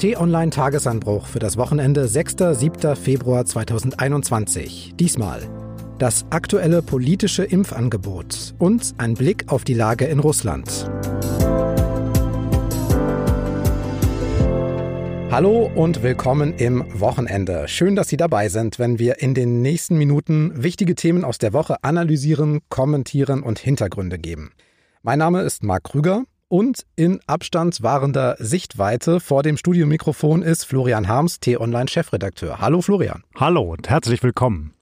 T-Online Tagesanbruch für das Wochenende 6.7. Februar 2021. Diesmal das aktuelle politische Impfangebot und ein Blick auf die Lage in Russland. Hallo und willkommen im Wochenende. Schön, dass Sie dabei sind, wenn wir in den nächsten Minuten wichtige Themen aus der Woche analysieren, kommentieren und Hintergründe geben. Mein Name ist Marc Krüger und in Abstand wahrender Sichtweite vor dem Studiomikrofon ist Florian Harms, T-Online-Chefredakteur. Hallo Florian. Hallo und herzlich willkommen.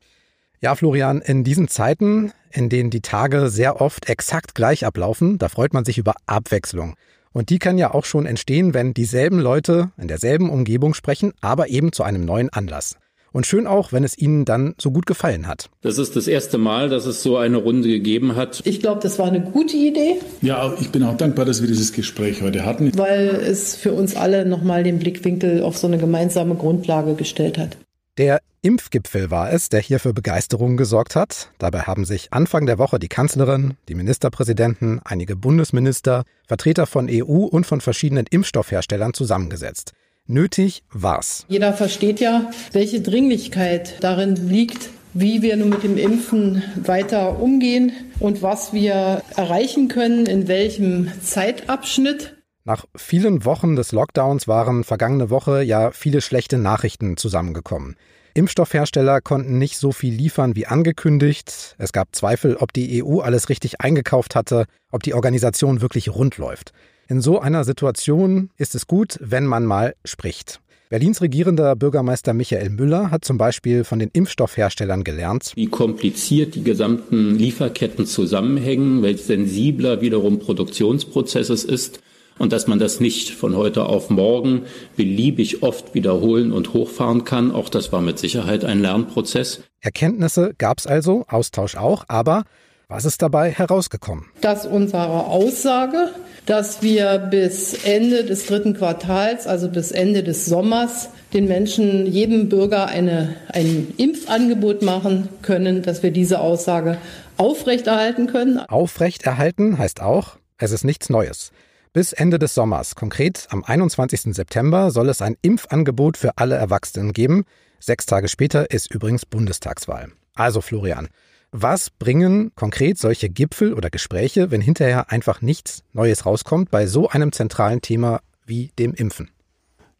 Ja, Florian, in diesen Zeiten, in denen die Tage sehr oft exakt gleich ablaufen, da freut man sich über Abwechslung. Und die kann ja auch schon entstehen, wenn dieselben Leute in derselben Umgebung sprechen, aber eben zu einem neuen Anlass. Und schön auch, wenn es Ihnen dann so gut gefallen hat. Das ist das erste Mal, dass es so eine Runde gegeben hat. Ich glaube, das war eine gute Idee. Ja, ich bin auch dankbar, dass wir dieses Gespräch heute hatten. Weil es für uns alle nochmal den Blickwinkel auf so eine gemeinsame Grundlage gestellt hat. Der Impfgipfel war es, der hier für Begeisterung gesorgt hat. Dabei haben sich Anfang der Woche die Kanzlerin, die Ministerpräsidenten, einige Bundesminister, Vertreter von EU und von verschiedenen Impfstoffherstellern zusammengesetzt. Nötig war's. Jeder versteht ja, welche Dringlichkeit darin liegt, wie wir nun mit dem Impfen weiter umgehen und was wir erreichen können, in welchem Zeitabschnitt. Nach vielen Wochen des Lockdowns waren vergangene Woche ja viele schlechte Nachrichten zusammengekommen. Impfstoffhersteller konnten nicht so viel liefern wie angekündigt. Es gab Zweifel, ob die EU alles richtig eingekauft hatte, ob die Organisation wirklich rund läuft. In so einer Situation ist es gut, wenn man mal spricht. Berlins regierender Bürgermeister Michael Müller hat zum Beispiel von den Impfstoffherstellern gelernt, wie kompliziert die gesamten Lieferketten zusammenhängen, welch sensibler wiederum Produktionsprozesses ist und dass man das nicht von heute auf morgen beliebig oft wiederholen und hochfahren kann. Auch das war mit Sicherheit ein Lernprozess. Erkenntnisse gab es also, Austausch auch, aber was ist dabei herausgekommen? Dass unsere Aussage, dass wir bis Ende des dritten Quartals, also bis Ende des Sommers, den Menschen, jedem Bürger eine, ein Impfangebot machen können, dass wir diese Aussage aufrechterhalten können. Aufrechterhalten heißt auch, es ist nichts Neues. Bis Ende des Sommers, konkret am 21. September, soll es ein Impfangebot für alle Erwachsenen geben. Sechs Tage später ist übrigens Bundestagswahl. Also Florian, was bringen konkret solche Gipfel oder Gespräche, wenn hinterher einfach nichts Neues rauskommt bei so einem zentralen Thema wie dem Impfen?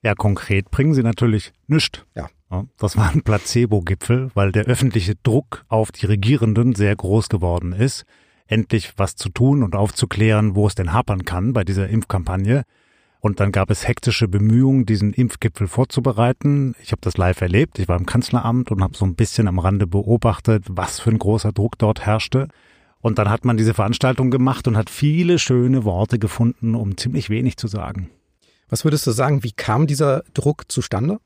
Ja, konkret bringen sie natürlich nichts. Ja. Das war ein Placebo-Gipfel, weil der öffentliche Druck auf die Regierenden sehr groß geworden ist, endlich was zu tun und aufzuklären, wo es denn hapern kann bei dieser Impfkampagne. Und dann gab es hektische Bemühungen, diesen Impfgipfel vorzubereiten. Ich habe das live erlebt. Ich war im Kanzleramt und habe so ein bisschen am Rande beobachtet, was für ein großer Druck dort herrschte. Und dann hat man diese Veranstaltung gemacht und hat viele schöne Worte gefunden, um ziemlich wenig zu sagen. Was würdest du sagen, wie kam dieser Druck zustande?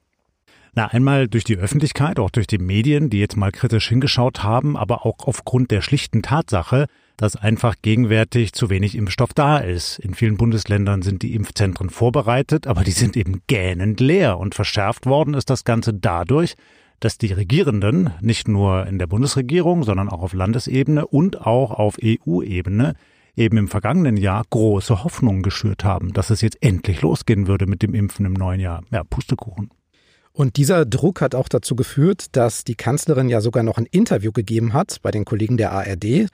Na, einmal durch die Öffentlichkeit, auch durch die Medien, die jetzt mal kritisch hingeschaut haben, aber auch aufgrund der schlichten Tatsache, dass einfach gegenwärtig zu wenig Impfstoff da ist. In vielen Bundesländern sind die Impfzentren vorbereitet, aber die sind eben gähnend leer und verschärft worden ist das Ganze dadurch, dass die Regierenden nicht nur in der Bundesregierung, sondern auch auf Landesebene und auch auf EU-Ebene eben im vergangenen Jahr große Hoffnungen geschürt haben, dass es jetzt endlich losgehen würde mit dem Impfen im neuen Jahr. Ja, Pustekuchen. Und dieser Druck hat auch dazu geführt, dass die Kanzlerin ja sogar noch ein Interview gegeben hat bei den Kollegen der ARD.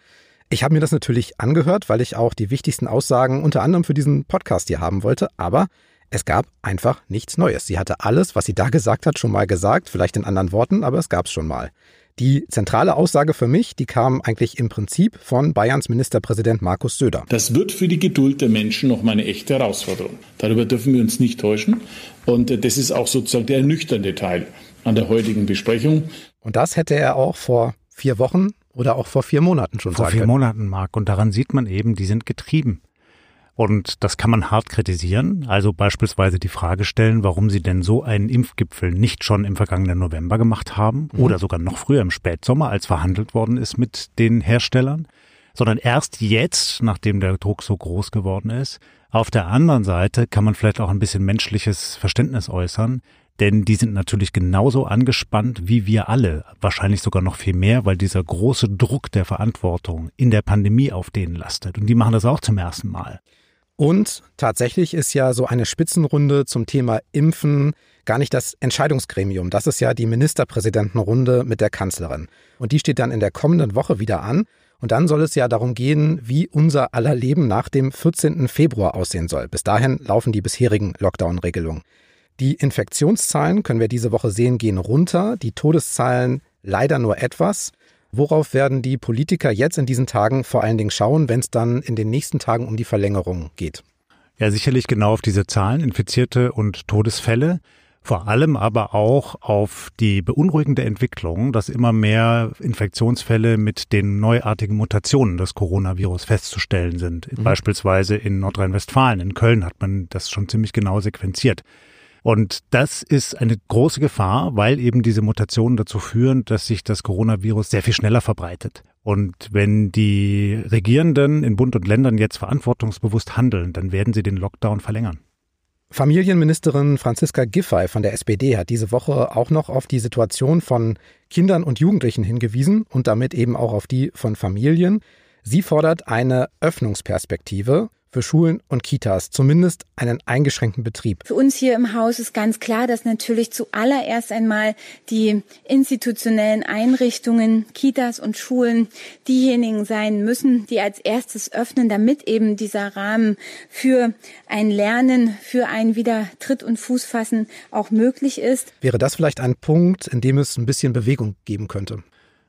Ich habe mir das natürlich angehört, weil ich auch die wichtigsten Aussagen unter anderem für diesen Podcast hier haben wollte, aber es gab einfach nichts Neues. Sie hatte alles, was sie da gesagt hat, schon mal gesagt, vielleicht in anderen Worten, aber es gab es schon mal. Die zentrale Aussage für mich, die kam eigentlich im Prinzip von Bayerns Ministerpräsident Markus Söder. Das wird für die Geduld der Menschen noch mal eine echte Herausforderung. Darüber dürfen wir uns nicht täuschen. Und äh, das ist auch sozusagen der ernüchternde Teil an der heutigen Besprechung. Und das hätte er auch vor vier Wochen oder auch vor vier Monaten schon vor vier können. Monaten, Marc. Und daran sieht man eben, die sind getrieben. Und das kann man hart kritisieren. Also beispielsweise die Frage stellen, warum sie denn so einen Impfgipfel nicht schon im vergangenen November gemacht haben mhm. oder sogar noch früher im Spätsommer, als verhandelt worden ist mit den Herstellern, sondern erst jetzt, nachdem der Druck so groß geworden ist. Auf der anderen Seite kann man vielleicht auch ein bisschen menschliches Verständnis äußern, denn die sind natürlich genauso angespannt wie wir alle, wahrscheinlich sogar noch viel mehr, weil dieser große Druck der Verantwortung in der Pandemie auf denen lastet. Und die machen das auch zum ersten Mal. Und tatsächlich ist ja so eine Spitzenrunde zum Thema Impfen gar nicht das Entscheidungsgremium. Das ist ja die Ministerpräsidentenrunde mit der Kanzlerin. Und die steht dann in der kommenden Woche wieder an. Und dann soll es ja darum gehen, wie unser aller Leben nach dem 14. Februar aussehen soll. Bis dahin laufen die bisherigen Lockdown-Regelungen. Die Infektionszahlen, können wir diese Woche sehen, gehen runter, die Todeszahlen leider nur etwas. Worauf werden die Politiker jetzt in diesen Tagen vor allen Dingen schauen, wenn es dann in den nächsten Tagen um die Verlängerung geht? Ja, sicherlich genau auf diese Zahlen, Infizierte und Todesfälle. Vor allem aber auch auf die beunruhigende Entwicklung, dass immer mehr Infektionsfälle mit den neuartigen Mutationen des Coronavirus festzustellen sind. Mhm. Beispielsweise in Nordrhein-Westfalen, in Köln hat man das schon ziemlich genau sequenziert. Und das ist eine große Gefahr, weil eben diese Mutationen dazu führen, dass sich das Coronavirus sehr viel schneller verbreitet. Und wenn die Regierenden in Bund und Ländern jetzt verantwortungsbewusst handeln, dann werden sie den Lockdown verlängern. Familienministerin Franziska Giffey von der SPD hat diese Woche auch noch auf die Situation von Kindern und Jugendlichen hingewiesen und damit eben auch auf die von Familien. Sie fordert eine Öffnungsperspektive für Schulen und Kitas, zumindest einen eingeschränkten Betrieb. Für uns hier im Haus ist ganz klar, dass natürlich zuallererst einmal die institutionellen Einrichtungen, Kitas und Schulen diejenigen sein müssen, die als erstes öffnen, damit eben dieser Rahmen für ein Lernen, für ein wieder Tritt und Fußfassen auch möglich ist. Wäre das vielleicht ein Punkt, in dem es ein bisschen Bewegung geben könnte?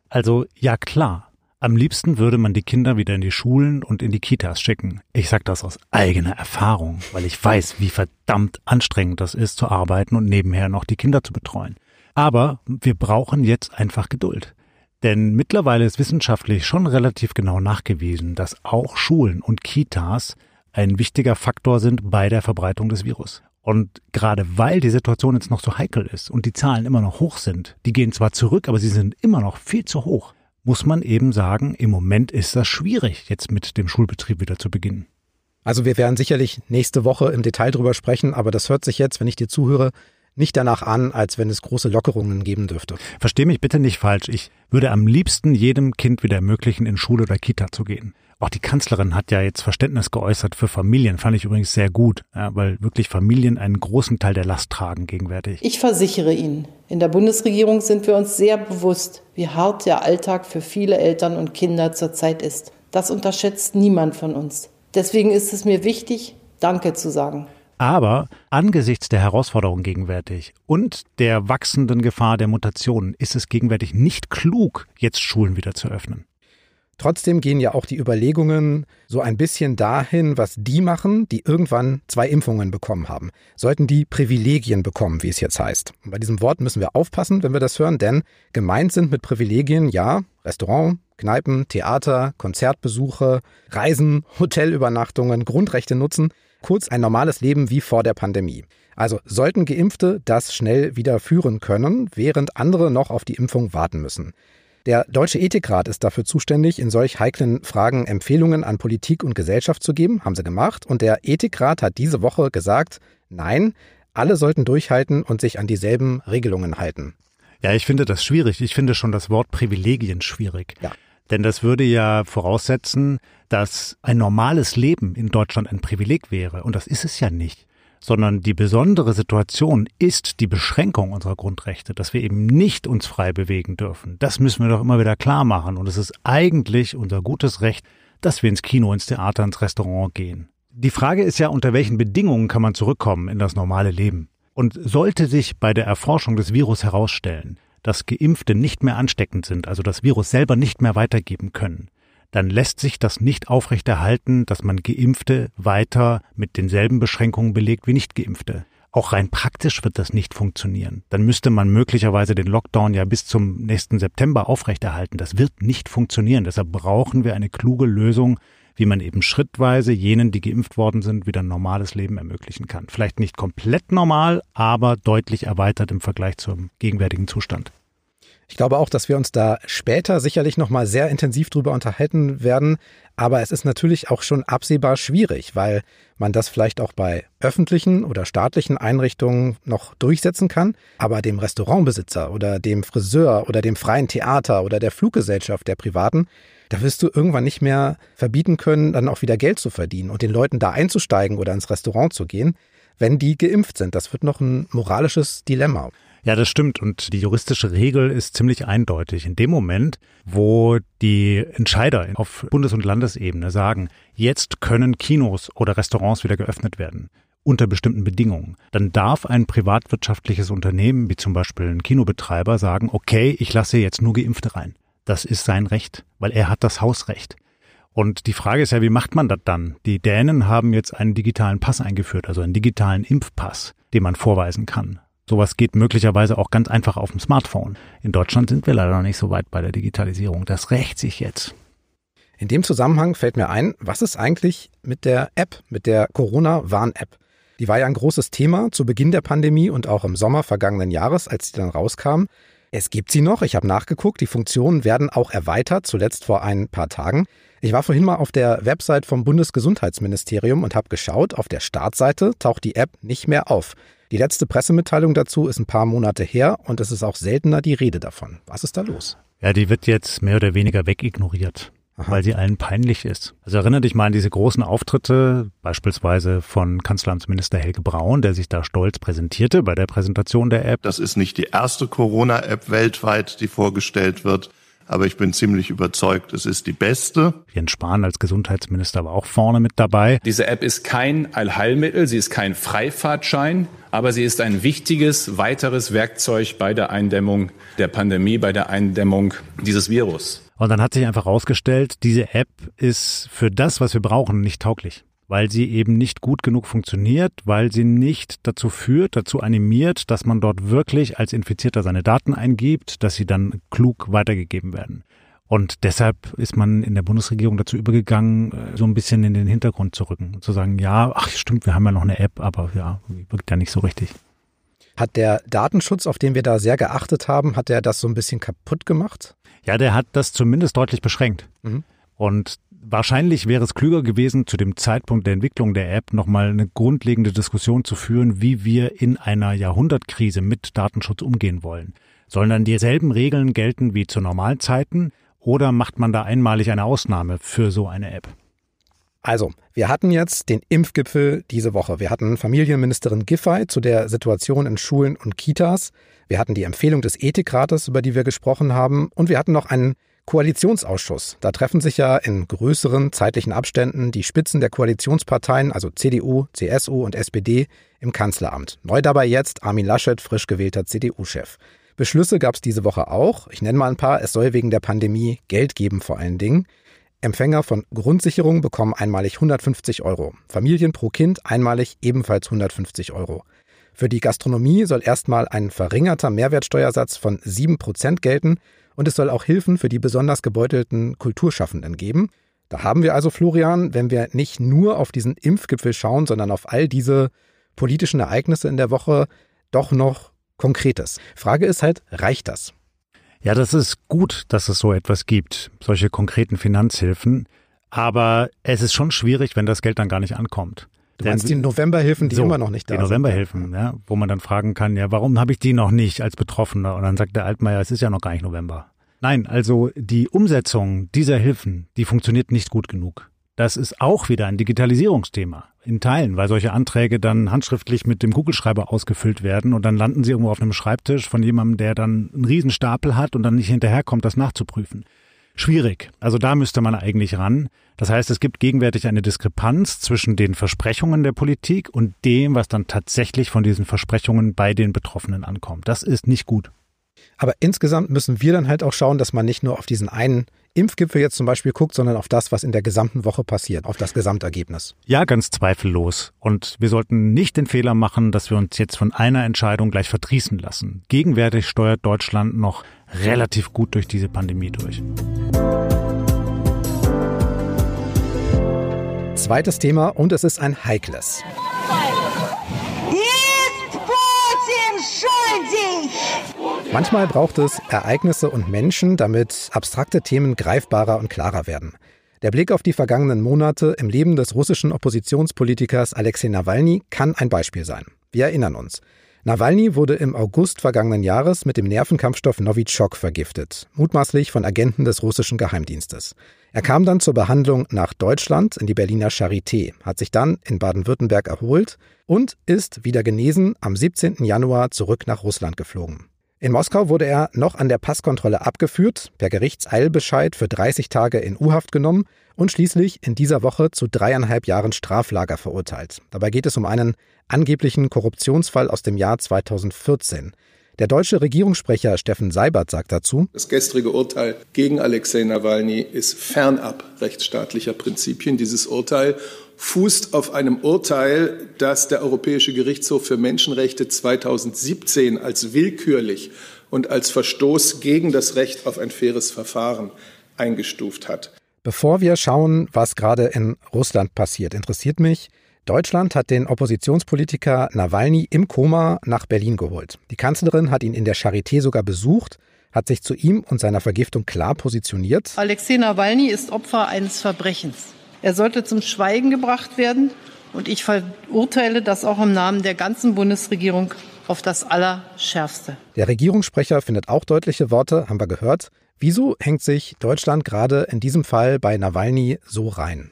Also ja klar. Am liebsten würde man die Kinder wieder in die Schulen und in die Kitas schicken. Ich sage das aus eigener Erfahrung, weil ich weiß, wie verdammt anstrengend das ist zu arbeiten und nebenher noch die Kinder zu betreuen. Aber wir brauchen jetzt einfach Geduld. Denn mittlerweile ist wissenschaftlich schon relativ genau nachgewiesen, dass auch Schulen und Kitas ein wichtiger Faktor sind bei der Verbreitung des Virus. Und gerade weil die Situation jetzt noch so heikel ist und die Zahlen immer noch hoch sind, die gehen zwar zurück, aber sie sind immer noch viel zu hoch, muss man eben sagen, im Moment ist das schwierig, jetzt mit dem Schulbetrieb wieder zu beginnen. Also wir werden sicherlich nächste Woche im Detail drüber sprechen, aber das hört sich jetzt, wenn ich dir zuhöre, nicht danach an, als wenn es große Lockerungen geben dürfte. Versteh mich bitte nicht falsch. Ich würde am liebsten jedem Kind wieder ermöglichen, in Schule oder Kita zu gehen. Auch die Kanzlerin hat ja jetzt Verständnis geäußert für Familien, fand ich übrigens sehr gut, ja, weil wirklich Familien einen großen Teil der Last tragen gegenwärtig. Ich versichere Ihnen, in der Bundesregierung sind wir uns sehr bewusst, wie hart der Alltag für viele Eltern und Kinder zurzeit ist. Das unterschätzt niemand von uns. Deswegen ist es mir wichtig, Danke zu sagen. Aber angesichts der Herausforderungen gegenwärtig und der wachsenden Gefahr der Mutationen ist es gegenwärtig nicht klug, jetzt Schulen wieder zu öffnen. Trotzdem gehen ja auch die Überlegungen so ein bisschen dahin, was die machen, die irgendwann zwei Impfungen bekommen haben. Sollten die Privilegien bekommen, wie es jetzt heißt. Und bei diesem Wort müssen wir aufpassen, wenn wir das hören, denn gemeint sind mit Privilegien ja Restaurant, Kneipen, Theater, Konzertbesuche, Reisen, Hotelübernachtungen, Grundrechte nutzen, kurz ein normales Leben wie vor der Pandemie. Also sollten Geimpfte das schnell wieder führen können, während andere noch auf die Impfung warten müssen. Der Deutsche Ethikrat ist dafür zuständig, in solch heiklen Fragen Empfehlungen an Politik und Gesellschaft zu geben, haben sie gemacht. Und der Ethikrat hat diese Woche gesagt, nein, alle sollten durchhalten und sich an dieselben Regelungen halten. Ja, ich finde das schwierig. Ich finde schon das Wort Privilegien schwierig. Ja. Denn das würde ja voraussetzen, dass ein normales Leben in Deutschland ein Privileg wäre. Und das ist es ja nicht sondern die besondere Situation ist die Beschränkung unserer Grundrechte, dass wir eben nicht uns frei bewegen dürfen. Das müssen wir doch immer wieder klar machen. Und es ist eigentlich unser gutes Recht, dass wir ins Kino, ins Theater, ins Restaurant gehen. Die Frage ist ja, unter welchen Bedingungen kann man zurückkommen in das normale Leben? Und sollte sich bei der Erforschung des Virus herausstellen, dass Geimpfte nicht mehr ansteckend sind, also das Virus selber nicht mehr weitergeben können, dann lässt sich das nicht aufrechterhalten, dass man Geimpfte weiter mit denselben Beschränkungen belegt wie Nichtgeimpfte. Auch rein praktisch wird das nicht funktionieren. Dann müsste man möglicherweise den Lockdown ja bis zum nächsten September aufrechterhalten. Das wird nicht funktionieren. Deshalb brauchen wir eine kluge Lösung, wie man eben schrittweise jenen, die geimpft worden sind, wieder ein normales Leben ermöglichen kann. Vielleicht nicht komplett normal, aber deutlich erweitert im Vergleich zum gegenwärtigen Zustand. Ich glaube auch, dass wir uns da später sicherlich nochmal sehr intensiv drüber unterhalten werden. Aber es ist natürlich auch schon absehbar schwierig, weil man das vielleicht auch bei öffentlichen oder staatlichen Einrichtungen noch durchsetzen kann. Aber dem Restaurantbesitzer oder dem Friseur oder dem freien Theater oder der Fluggesellschaft der Privaten, da wirst du irgendwann nicht mehr verbieten können, dann auch wieder Geld zu verdienen und den Leuten da einzusteigen oder ins Restaurant zu gehen, wenn die geimpft sind. Das wird noch ein moralisches Dilemma. Ja, das stimmt. Und die juristische Regel ist ziemlich eindeutig. In dem Moment, wo die Entscheider auf Bundes- und Landesebene sagen, jetzt können Kinos oder Restaurants wieder geöffnet werden, unter bestimmten Bedingungen, dann darf ein privatwirtschaftliches Unternehmen, wie zum Beispiel ein Kinobetreiber, sagen, okay, ich lasse jetzt nur Geimpfte rein. Das ist sein Recht, weil er hat das Hausrecht. Und die Frage ist ja, wie macht man das dann? Die Dänen haben jetzt einen digitalen Pass eingeführt, also einen digitalen Impfpass, den man vorweisen kann. Sowas geht möglicherweise auch ganz einfach auf dem Smartphone. In Deutschland sind wir leider noch nicht so weit bei der Digitalisierung. Das rächt sich jetzt. In dem Zusammenhang fällt mir ein, was ist eigentlich mit der App, mit der Corona-Warn-App? Die war ja ein großes Thema zu Beginn der Pandemie und auch im Sommer vergangenen Jahres, als sie dann rauskam. Es gibt sie noch, ich habe nachgeguckt, die Funktionen werden auch erweitert, zuletzt vor ein paar Tagen. Ich war vorhin mal auf der Website vom Bundesgesundheitsministerium und habe geschaut, auf der Startseite taucht die App nicht mehr auf. Die letzte Pressemitteilung dazu ist ein paar Monate her und es ist auch seltener die Rede davon. Was ist da los? Ja, die wird jetzt mehr oder weniger wegignoriert. Aha. weil sie allen peinlich ist. Also erinnere dich mal an diese großen Auftritte, beispielsweise von Kanzleramtsminister Helge Braun, der sich da stolz präsentierte bei der Präsentation der App. Das ist nicht die erste Corona-App weltweit, die vorgestellt wird aber ich bin ziemlich überzeugt, es ist die beste. Jens Spahn als Gesundheitsminister war auch vorne mit dabei. Diese App ist kein Allheilmittel, sie ist kein Freifahrtschein, aber sie ist ein wichtiges weiteres Werkzeug bei der Eindämmung der Pandemie, bei der Eindämmung dieses Virus. Und dann hat sich einfach herausgestellt, diese App ist für das, was wir brauchen, nicht tauglich weil sie eben nicht gut genug funktioniert, weil sie nicht dazu führt, dazu animiert, dass man dort wirklich als Infizierter seine Daten eingibt, dass sie dann klug weitergegeben werden. Und deshalb ist man in der Bundesregierung dazu übergegangen, äh, so ein bisschen in den Hintergrund zu rücken. Zu sagen, ja, ach stimmt, wir haben ja noch eine App, aber ja, wirkt ja nicht so richtig. Hat der Datenschutz, auf den wir da sehr geachtet haben, hat der das so ein bisschen kaputt gemacht? Ja, der hat das zumindest deutlich beschränkt. Mhm. Und Wahrscheinlich wäre es klüger gewesen, zu dem Zeitpunkt der Entwicklung der App nochmal eine grundlegende Diskussion zu führen, wie wir in einer Jahrhundertkrise mit Datenschutz umgehen wollen. Sollen dann dieselben Regeln gelten wie zu Normalzeiten oder macht man da einmalig eine Ausnahme für so eine App? Also, wir hatten jetzt den Impfgipfel diese Woche. Wir hatten Familienministerin Giffey zu der Situation in Schulen und Kitas. Wir hatten die Empfehlung des Ethikrates, über die wir gesprochen haben. Und wir hatten noch einen Koalitionsausschuss. Da treffen sich ja in größeren zeitlichen Abständen die Spitzen der Koalitionsparteien, also CDU, CSU und SPD, im Kanzleramt. Neu dabei jetzt Armin Laschet, frisch gewählter CDU-Chef. Beschlüsse gab es diese Woche auch. Ich nenne mal ein paar. Es soll wegen der Pandemie Geld geben vor allen Dingen. Empfänger von Grundsicherung bekommen einmalig 150 Euro. Familien pro Kind einmalig ebenfalls 150 Euro. Für die Gastronomie soll erstmal ein verringerter Mehrwertsteuersatz von 7% gelten und es soll auch Hilfen für die besonders gebeutelten Kulturschaffenden geben. Da haben wir also, Florian, wenn wir nicht nur auf diesen Impfgipfel schauen, sondern auf all diese politischen Ereignisse in der Woche, doch noch Konkretes. Frage ist halt, reicht das? Ja, das ist gut, dass es so etwas gibt, solche konkreten Finanzhilfen. Aber es ist schon schwierig, wenn das Geld dann gar nicht ankommt. Du meinst die Novemberhilfen, die so, immer noch nicht da die sind? Die Novemberhilfen, ja, wo man dann fragen kann, ja, warum habe ich die noch nicht als Betroffener? Und dann sagt der Altmaier, es ist ja noch gar nicht November. Nein, also die Umsetzung dieser Hilfen, die funktioniert nicht gut genug. Das ist auch wieder ein Digitalisierungsthema in Teilen, weil solche Anträge dann handschriftlich mit dem Kugelschreiber ausgefüllt werden und dann landen sie irgendwo auf einem Schreibtisch von jemandem, der dann einen Riesenstapel hat und dann nicht hinterherkommt, das nachzuprüfen. Schwierig. Also da müsste man eigentlich ran. Das heißt, es gibt gegenwärtig eine Diskrepanz zwischen den Versprechungen der Politik und dem, was dann tatsächlich von diesen Versprechungen bei den Betroffenen ankommt. Das ist nicht gut. Aber insgesamt müssen wir dann halt auch schauen, dass man nicht nur auf diesen einen Impfgipfel jetzt zum Beispiel guckt, sondern auf das, was in der gesamten Woche passiert, auf das Gesamtergebnis. Ja, ganz zweifellos. Und wir sollten nicht den Fehler machen, dass wir uns jetzt von einer Entscheidung gleich verdrießen lassen. Gegenwärtig steuert Deutschland noch relativ gut durch diese Pandemie durch. Zweites Thema und es ist ein heikles. Ist Putin schuldig? Manchmal braucht es Ereignisse und Menschen, damit abstrakte Themen greifbarer und klarer werden. Der Blick auf die vergangenen Monate im Leben des russischen Oppositionspolitikers Alexei Nawalny kann ein Beispiel sein. Wir erinnern uns. Nawalny wurde im August vergangenen Jahres mit dem Nervenkampfstoff Novichok vergiftet, mutmaßlich von Agenten des russischen Geheimdienstes. Er kam dann zur Behandlung nach Deutschland in die Berliner Charité, hat sich dann in Baden-Württemberg erholt und ist wieder genesen am 17. Januar zurück nach Russland geflogen. In Moskau wurde er noch an der Passkontrolle abgeführt, per Gerichtseilbescheid für 30 Tage in U-Haft genommen und schließlich in dieser Woche zu dreieinhalb Jahren Straflager verurteilt. Dabei geht es um einen angeblichen Korruptionsfall aus dem Jahr 2014. Der deutsche Regierungssprecher Steffen Seibert sagt dazu, Das gestrige Urteil gegen Alexei Nawalny ist fernab rechtsstaatlicher Prinzipien. Dieses Urteil fußt auf einem Urteil, das der Europäische Gerichtshof für Menschenrechte 2017 als willkürlich und als Verstoß gegen das Recht auf ein faires Verfahren eingestuft hat. Bevor wir schauen, was gerade in Russland passiert, interessiert mich, Deutschland hat den Oppositionspolitiker Nawalny im Koma nach Berlin geholt. Die Kanzlerin hat ihn in der Charité sogar besucht, hat sich zu ihm und seiner Vergiftung klar positioniert. Alexei Nawalny ist Opfer eines Verbrechens. Er sollte zum Schweigen gebracht werden und ich verurteile das auch im Namen der ganzen Bundesregierung auf das Allerschärfste. Der Regierungssprecher findet auch deutliche Worte, haben wir gehört. Wieso hängt sich Deutschland gerade in diesem Fall bei Nawalny so rein?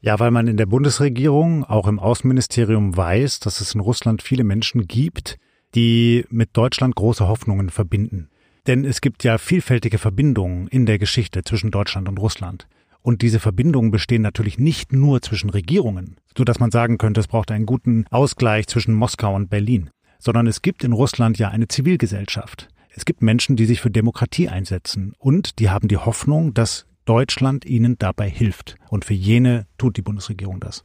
Ja, weil man in der Bundesregierung, auch im Außenministerium weiß, dass es in Russland viele Menschen gibt, die mit Deutschland große Hoffnungen verbinden. Denn es gibt ja vielfältige Verbindungen in der Geschichte zwischen Deutschland und Russland. Und diese Verbindungen bestehen natürlich nicht nur zwischen Regierungen, so dass man sagen könnte, es braucht einen guten Ausgleich zwischen Moskau und Berlin, sondern es gibt in Russland ja eine Zivilgesellschaft. Es gibt Menschen, die sich für Demokratie einsetzen und die haben die Hoffnung, dass Deutschland ihnen dabei hilft. Und für jene tut die Bundesregierung das.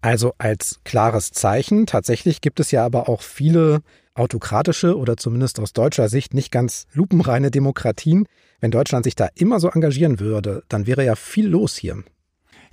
Also als klares Zeichen. Tatsächlich gibt es ja aber auch viele autokratische oder zumindest aus deutscher Sicht nicht ganz lupenreine Demokratien. Wenn Deutschland sich da immer so engagieren würde, dann wäre ja viel los hier.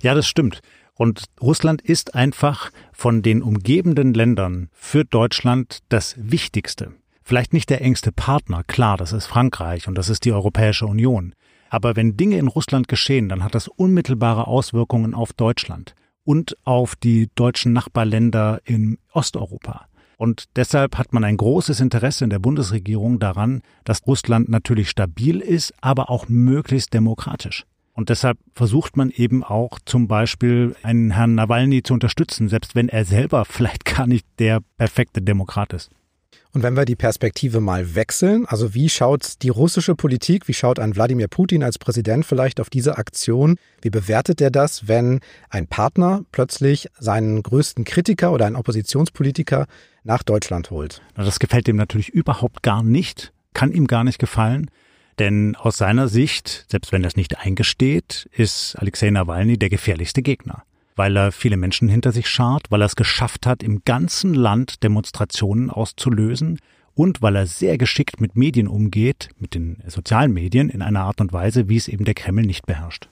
Ja, das stimmt. Und Russland ist einfach von den umgebenden Ländern für Deutschland das Wichtigste. Vielleicht nicht der engste Partner, klar, das ist Frankreich und das ist die Europäische Union. Aber wenn Dinge in Russland geschehen, dann hat das unmittelbare Auswirkungen auf Deutschland und auf die deutschen Nachbarländer in Osteuropa. Und deshalb hat man ein großes Interesse in der Bundesregierung daran, dass Russland natürlich stabil ist, aber auch möglichst demokratisch. Und deshalb versucht man eben auch zum Beispiel einen Herrn Nawalny zu unterstützen, selbst wenn er selber vielleicht gar nicht der perfekte Demokrat ist. Und wenn wir die Perspektive mal wechseln, also wie schaut die russische Politik, wie schaut ein Wladimir Putin als Präsident vielleicht auf diese Aktion? Wie bewertet er das, wenn ein Partner plötzlich seinen größten Kritiker oder einen Oppositionspolitiker nach Deutschland holt? Das gefällt ihm natürlich überhaupt gar nicht, kann ihm gar nicht gefallen. Denn aus seiner Sicht, selbst wenn er es nicht eingesteht, ist Alexei Nawalny der gefährlichste Gegner weil er viele Menschen hinter sich schart, weil er es geschafft hat, im ganzen Land Demonstrationen auszulösen und weil er sehr geschickt mit Medien umgeht, mit den sozialen Medien, in einer Art und Weise, wie es eben der Kreml nicht beherrscht.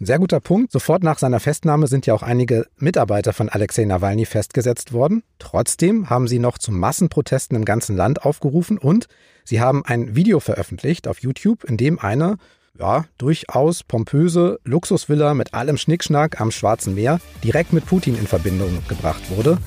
Ein sehr guter Punkt. Sofort nach seiner Festnahme sind ja auch einige Mitarbeiter von Alexei Nawalny festgesetzt worden. Trotzdem haben sie noch zu Massenprotesten im ganzen Land aufgerufen und sie haben ein Video veröffentlicht auf YouTube, in dem eine ja, durchaus pompöse Luxusvilla mit allem Schnickschnack am Schwarzen Meer direkt mit Putin in Verbindung gebracht wurde.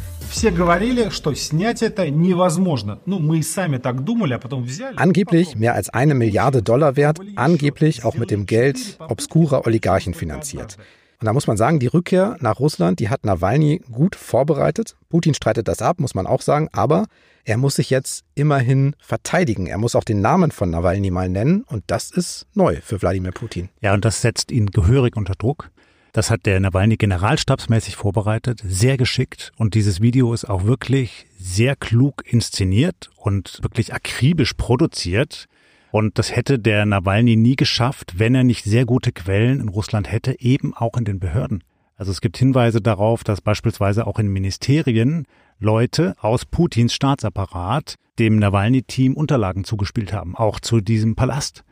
Angeblich mehr als eine Milliarde Dollar wert, angeblich auch mit dem Geld obskurer Oligarchen finanziert. Und da muss man sagen, die Rückkehr nach Russland, die hat Nawalny gut vorbereitet. Putin streitet das ab, muss man auch sagen, aber er muss sich jetzt immerhin verteidigen. Er muss auch den Namen von Nawalny mal nennen und das ist neu für Wladimir Putin. Ja, und das setzt ihn gehörig unter Druck. Das hat der Nawalny generalstabsmäßig vorbereitet, sehr geschickt und dieses Video ist auch wirklich sehr klug inszeniert und wirklich akribisch produziert. Und das hätte der Nawalny nie geschafft, wenn er nicht sehr gute Quellen in Russland hätte, eben auch in den Behörden. Also es gibt Hinweise darauf, dass beispielsweise auch in Ministerien Leute aus Putins Staatsapparat dem Nawalny-Team Unterlagen zugespielt haben, auch zu diesem Palast.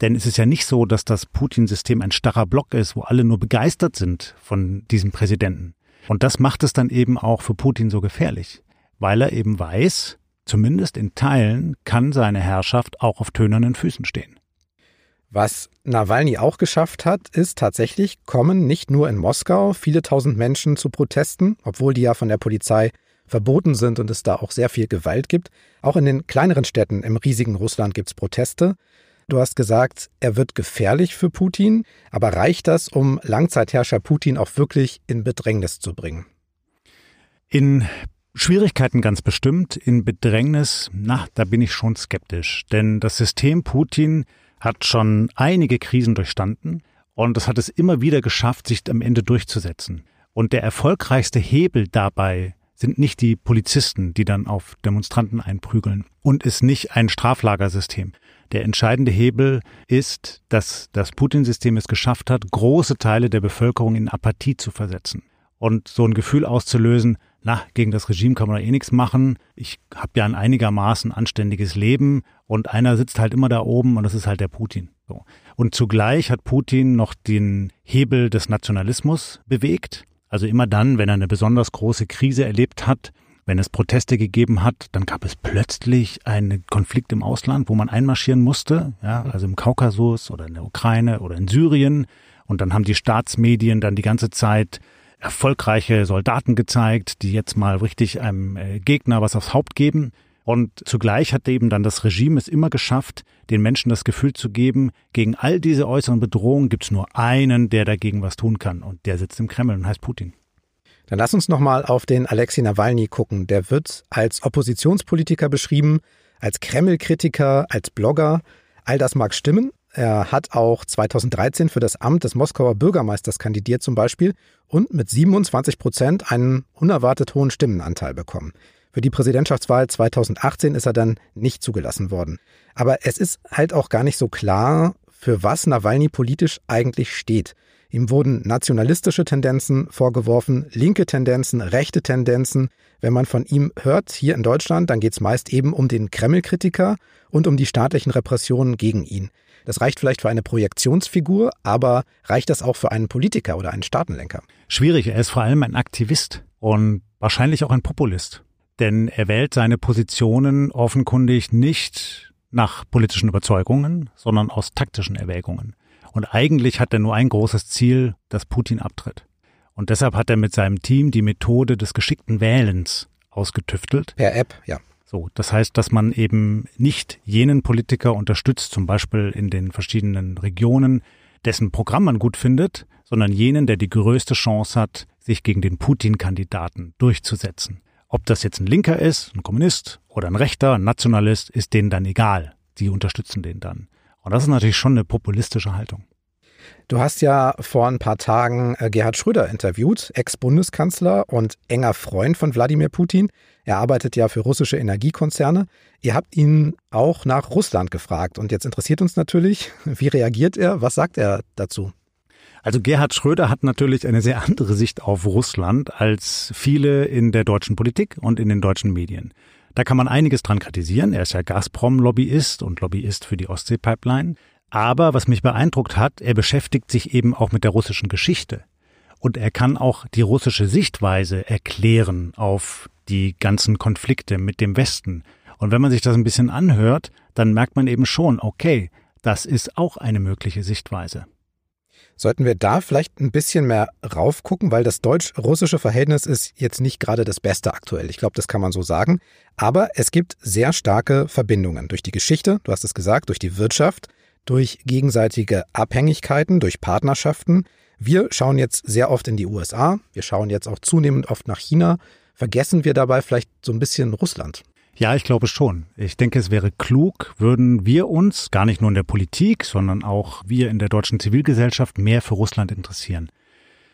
Denn es ist ja nicht so, dass das Putin-System ein starrer Block ist, wo alle nur begeistert sind von diesem Präsidenten. Und das macht es dann eben auch für Putin so gefährlich, weil er eben weiß, zumindest in Teilen kann seine Herrschaft auch auf tönernen Füßen stehen. Was Nawalny auch geschafft hat, ist tatsächlich, kommen nicht nur in Moskau viele tausend Menschen zu Protesten, obwohl die ja von der Polizei verboten sind und es da auch sehr viel Gewalt gibt. Auch in den kleineren Städten im riesigen Russland gibt es Proteste. Du hast gesagt, er wird gefährlich für Putin, aber reicht das, um Langzeitherrscher Putin auch wirklich in Bedrängnis zu bringen? In Schwierigkeiten ganz bestimmt, in Bedrängnis, na, da bin ich schon skeptisch, denn das System Putin hat schon einige Krisen durchstanden und es hat es immer wieder geschafft, sich am Ende durchzusetzen. Und der erfolgreichste Hebel dabei sind nicht die Polizisten, die dann auf Demonstranten einprügeln und ist nicht ein Straflagersystem. Der entscheidende Hebel ist, dass das Putin-System es geschafft hat, große Teile der Bevölkerung in Apathie zu versetzen und so ein Gefühl auszulösen, na, gegen das Regime kann man da eh nichts machen. Ich habe ja ein einigermaßen anständiges Leben und einer sitzt halt immer da oben und das ist halt der Putin. Und zugleich hat Putin noch den Hebel des Nationalismus bewegt. Also immer dann, wenn er eine besonders große Krise erlebt hat, wenn es Proteste gegeben hat, dann gab es plötzlich einen Konflikt im Ausland, wo man einmarschieren musste, ja, also im Kaukasus oder in der Ukraine oder in Syrien. Und dann haben die Staatsmedien dann die ganze Zeit erfolgreiche Soldaten gezeigt, die jetzt mal richtig einem äh, Gegner was aufs Haupt geben. Und zugleich hat eben dann das Regime es immer geschafft, den Menschen das Gefühl zu geben, gegen all diese äußeren Bedrohungen gibt es nur einen, der dagegen was tun kann. Und der sitzt im Kreml und heißt Putin. Dann lass uns nochmal auf den Alexei Nawalny gucken. Der wird als Oppositionspolitiker beschrieben, als Kreml-Kritiker, als Blogger. All das mag stimmen, er hat auch 2013 für das Amt des Moskauer Bürgermeisters kandidiert zum Beispiel und mit 27 Prozent einen unerwartet hohen Stimmenanteil bekommen. Für die Präsidentschaftswahl 2018 ist er dann nicht zugelassen worden. Aber es ist halt auch gar nicht so klar, für was Nawalny politisch eigentlich steht. Ihm wurden nationalistische Tendenzen vorgeworfen, linke Tendenzen, rechte Tendenzen. Wenn man von ihm hört, hier in Deutschland, dann geht es meist eben um den Kreml-Kritiker und um die staatlichen Repressionen gegen ihn. Das reicht vielleicht für eine Projektionsfigur, aber reicht das auch für einen Politiker oder einen Staatenlenker? Schwierig, er ist vor allem ein Aktivist und wahrscheinlich auch ein Populist. Denn er wählt seine Positionen offenkundig nicht nach politischen Überzeugungen, sondern aus taktischen Erwägungen. Und eigentlich hat er nur ein großes Ziel, dass Putin abtritt. Und deshalb hat er mit seinem Team die Methode des geschickten Wählens ausgetüftelt. Per App, ja. So, das heißt, dass man eben nicht jenen Politiker unterstützt, zum Beispiel in den verschiedenen Regionen, dessen Programm man gut findet, sondern jenen, der die größte Chance hat, sich gegen den Putin-Kandidaten durchzusetzen. Ob das jetzt ein Linker ist, ein Kommunist oder ein Rechter, ein Nationalist, ist denen dann egal. Die unterstützen den dann. Und das ist natürlich schon eine populistische Haltung. Du hast ja vor ein paar Tagen äh, Gerhard Schröder interviewt, Ex-Bundeskanzler und enger Freund von Wladimir Putin. Er arbeitet ja für russische Energiekonzerne. Ihr habt ihn auch nach Russland gefragt. Und jetzt interessiert uns natürlich, wie reagiert er? Was sagt er dazu? Also Gerhard Schröder hat natürlich eine sehr andere Sicht auf Russland als viele in der deutschen Politik und in den deutschen Medien. Da kann man einiges dran kritisieren. Er ist ja Gazprom-Lobbyist und Lobbyist für die Ostsee-Pipeline. Aber was mich beeindruckt hat, er beschäftigt sich eben auch mit der russischen Geschichte. Und er kann auch die russische Sichtweise erklären auf die ganzen Konflikte mit dem Westen. Und wenn man sich das ein bisschen anhört, dann merkt man eben schon, okay, das ist auch eine mögliche Sichtweise. Sollten wir da vielleicht ein bisschen mehr raufgucken, weil das deutsch-russische Verhältnis ist jetzt nicht gerade das Beste aktuell. Ich glaube, das kann man so sagen. Aber es gibt sehr starke Verbindungen durch die Geschichte, du hast es gesagt, durch die Wirtschaft, durch gegenseitige Abhängigkeiten, durch Partnerschaften. Wir schauen jetzt sehr oft in die USA, wir schauen jetzt auch zunehmend oft nach China. Vergessen wir dabei vielleicht so ein bisschen Russland? Ja, ich glaube schon. Ich denke, es wäre klug, würden wir uns, gar nicht nur in der Politik, sondern auch wir in der deutschen Zivilgesellschaft mehr für Russland interessieren.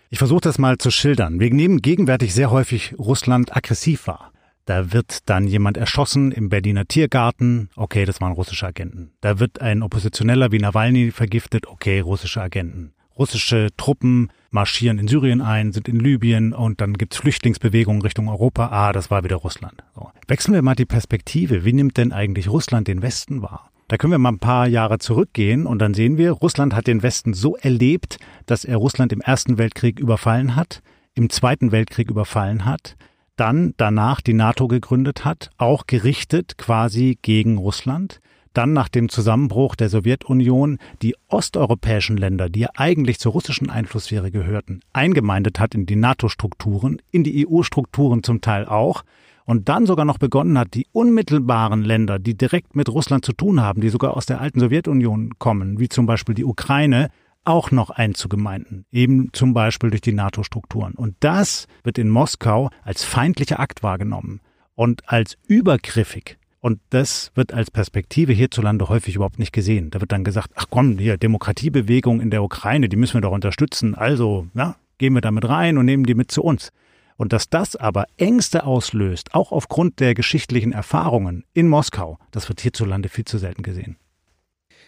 Ich versuche das mal zu schildern. Wir nehmen gegenwärtig sehr häufig Russland aggressiv wahr. Da wird dann jemand erschossen im Berliner Tiergarten. Okay, das waren russische Agenten. Da wird ein Oppositioneller wie Nawalny vergiftet. Okay, russische Agenten. Russische Truppen marschieren in Syrien ein, sind in Libyen und dann gibt's Flüchtlingsbewegungen Richtung Europa. Ah, das war wieder Russland. So. Wechseln wir mal die Perspektive. Wie nimmt denn eigentlich Russland den Westen wahr? Da können wir mal ein paar Jahre zurückgehen und dann sehen wir, Russland hat den Westen so erlebt, dass er Russland im Ersten Weltkrieg überfallen hat, im Zweiten Weltkrieg überfallen hat, dann danach die NATO gegründet hat, auch gerichtet quasi gegen Russland dann nach dem Zusammenbruch der Sowjetunion die osteuropäischen Länder, die ja eigentlich zur russischen Einflusssphäre gehörten, eingemeindet hat in die NATO-Strukturen, in die EU-Strukturen zum Teil auch, und dann sogar noch begonnen hat, die unmittelbaren Länder, die direkt mit Russland zu tun haben, die sogar aus der alten Sowjetunion kommen, wie zum Beispiel die Ukraine, auch noch einzugemeinden, eben zum Beispiel durch die NATO-Strukturen. Und das wird in Moskau als feindlicher Akt wahrgenommen und als übergriffig. Und das wird als Perspektive hierzulande häufig überhaupt nicht gesehen. Da wird dann gesagt, ach komm, hier Demokratiebewegung in der Ukraine, die müssen wir doch unterstützen. Also, ja, gehen wir damit rein und nehmen die mit zu uns. Und dass das aber Ängste auslöst, auch aufgrund der geschichtlichen Erfahrungen in Moskau, das wird hierzulande viel zu selten gesehen.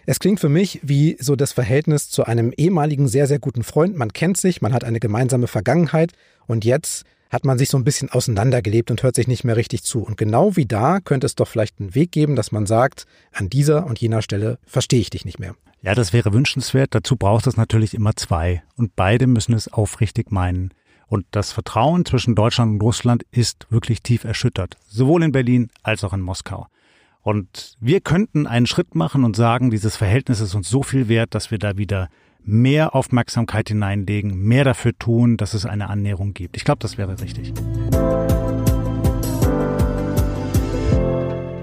Es klingt für mich wie so das Verhältnis zu einem ehemaligen sehr, sehr guten Freund. Man kennt sich, man hat eine gemeinsame Vergangenheit und jetzt hat man sich so ein bisschen auseinandergelebt und hört sich nicht mehr richtig zu. Und genau wie da könnte es doch vielleicht einen Weg geben, dass man sagt, an dieser und jener Stelle verstehe ich dich nicht mehr. Ja, das wäre wünschenswert. Dazu braucht es natürlich immer zwei. Und beide müssen es aufrichtig meinen. Und das Vertrauen zwischen Deutschland und Russland ist wirklich tief erschüttert. Sowohl in Berlin als auch in Moskau. Und wir könnten einen Schritt machen und sagen, dieses Verhältnis ist uns so viel wert, dass wir da wieder mehr Aufmerksamkeit hineinlegen, mehr dafür tun, dass es eine Annäherung gibt. Ich glaube, das wäre richtig.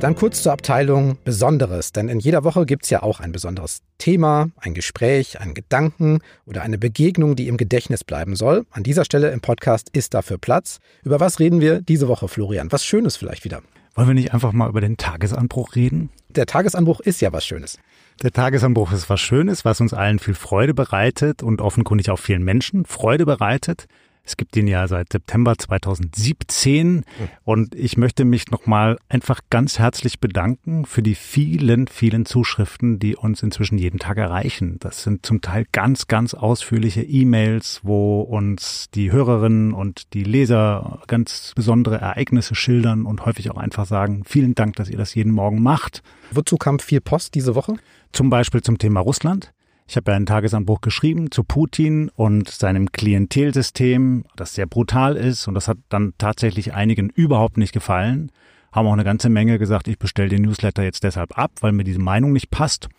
Dann kurz zur Abteilung Besonderes, denn in jeder Woche gibt es ja auch ein besonderes Thema, ein Gespräch, einen Gedanken oder eine Begegnung, die im Gedächtnis bleiben soll. An dieser Stelle im Podcast ist dafür Platz. Über was reden wir diese Woche, Florian? Was Schönes vielleicht wieder? Wollen wir nicht einfach mal über den Tagesanbruch reden? Der Tagesanbruch ist ja was Schönes. Der Tagesanbruch ist was Schönes, was uns allen viel Freude bereitet und offenkundig auch vielen Menschen Freude bereitet. Es gibt ihn ja seit September 2017 und ich möchte mich nochmal einfach ganz herzlich bedanken für die vielen, vielen Zuschriften, die uns inzwischen jeden Tag erreichen. Das sind zum Teil ganz, ganz ausführliche E-Mails, wo uns die Hörerinnen und die Leser ganz besondere Ereignisse schildern und häufig auch einfach sagen, vielen Dank, dass ihr das jeden Morgen macht. Wozu kam viel Post diese Woche? Zum Beispiel zum Thema Russland. Ich habe ja einen Tagesanbruch geschrieben zu Putin und seinem Klientelsystem, das sehr brutal ist und das hat dann tatsächlich einigen überhaupt nicht gefallen. Haben auch eine ganze Menge gesagt, ich bestelle den Newsletter jetzt deshalb ab, weil mir diese Meinung nicht passt.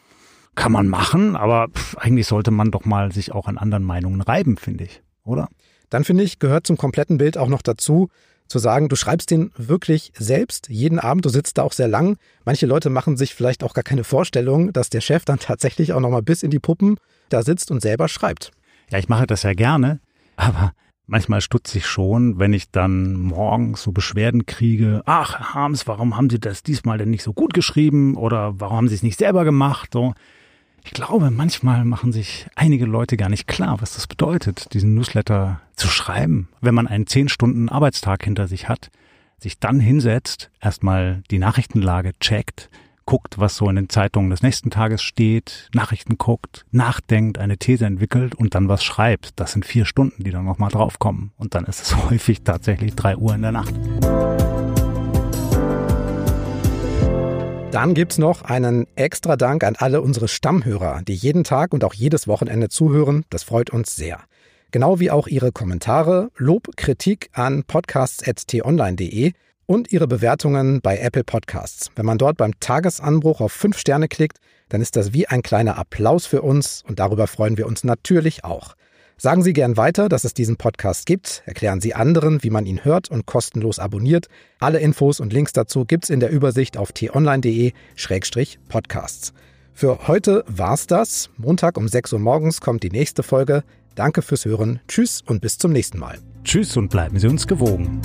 Kann man machen, aber pff, eigentlich sollte man doch mal sich auch an anderen Meinungen reiben, finde ich, oder? Dann finde ich, gehört zum kompletten Bild auch noch dazu, zu sagen, du schreibst den wirklich selbst jeden Abend, du sitzt da auch sehr lang. Manche Leute machen sich vielleicht auch gar keine Vorstellung, dass der Chef dann tatsächlich auch nochmal bis in die Puppen da sitzt und selber schreibt. Ja, ich mache das ja gerne, aber manchmal stutze ich schon, wenn ich dann morgens so Beschwerden kriege. Ach, Herr Harms, warum haben Sie das diesmal denn nicht so gut geschrieben? Oder warum haben Sie es nicht selber gemacht? So. Ich glaube, manchmal machen sich einige Leute gar nicht klar, was das bedeutet, diesen Newsletter zu schreiben, wenn man einen zehn Stunden Arbeitstag hinter sich hat, sich dann hinsetzt, erstmal die Nachrichtenlage checkt, guckt, was so in den Zeitungen des nächsten Tages steht, Nachrichten guckt, nachdenkt, eine These entwickelt und dann was schreibt. Das sind vier Stunden, die dann nochmal draufkommen. Und dann ist es häufig tatsächlich drei Uhr in der Nacht. Dann gibt's noch einen extra Dank an alle unsere Stammhörer, die jeden Tag und auch jedes Wochenende zuhören. Das freut uns sehr. Genau wie auch Ihre Kommentare, Lob, Kritik an podcasts.tonline.de und Ihre Bewertungen bei Apple Podcasts. Wenn man dort beim Tagesanbruch auf fünf Sterne klickt, dann ist das wie ein kleiner Applaus für uns und darüber freuen wir uns natürlich auch. Sagen Sie gern weiter, dass es diesen Podcast gibt. Erklären Sie anderen, wie man ihn hört und kostenlos abonniert. Alle Infos und Links dazu gibt's in der Übersicht auf t-online.de-podcasts. Für heute war's das. Montag um 6 Uhr morgens kommt die nächste Folge. Danke fürs Hören. Tschüss und bis zum nächsten Mal. Tschüss und bleiben Sie uns gewogen.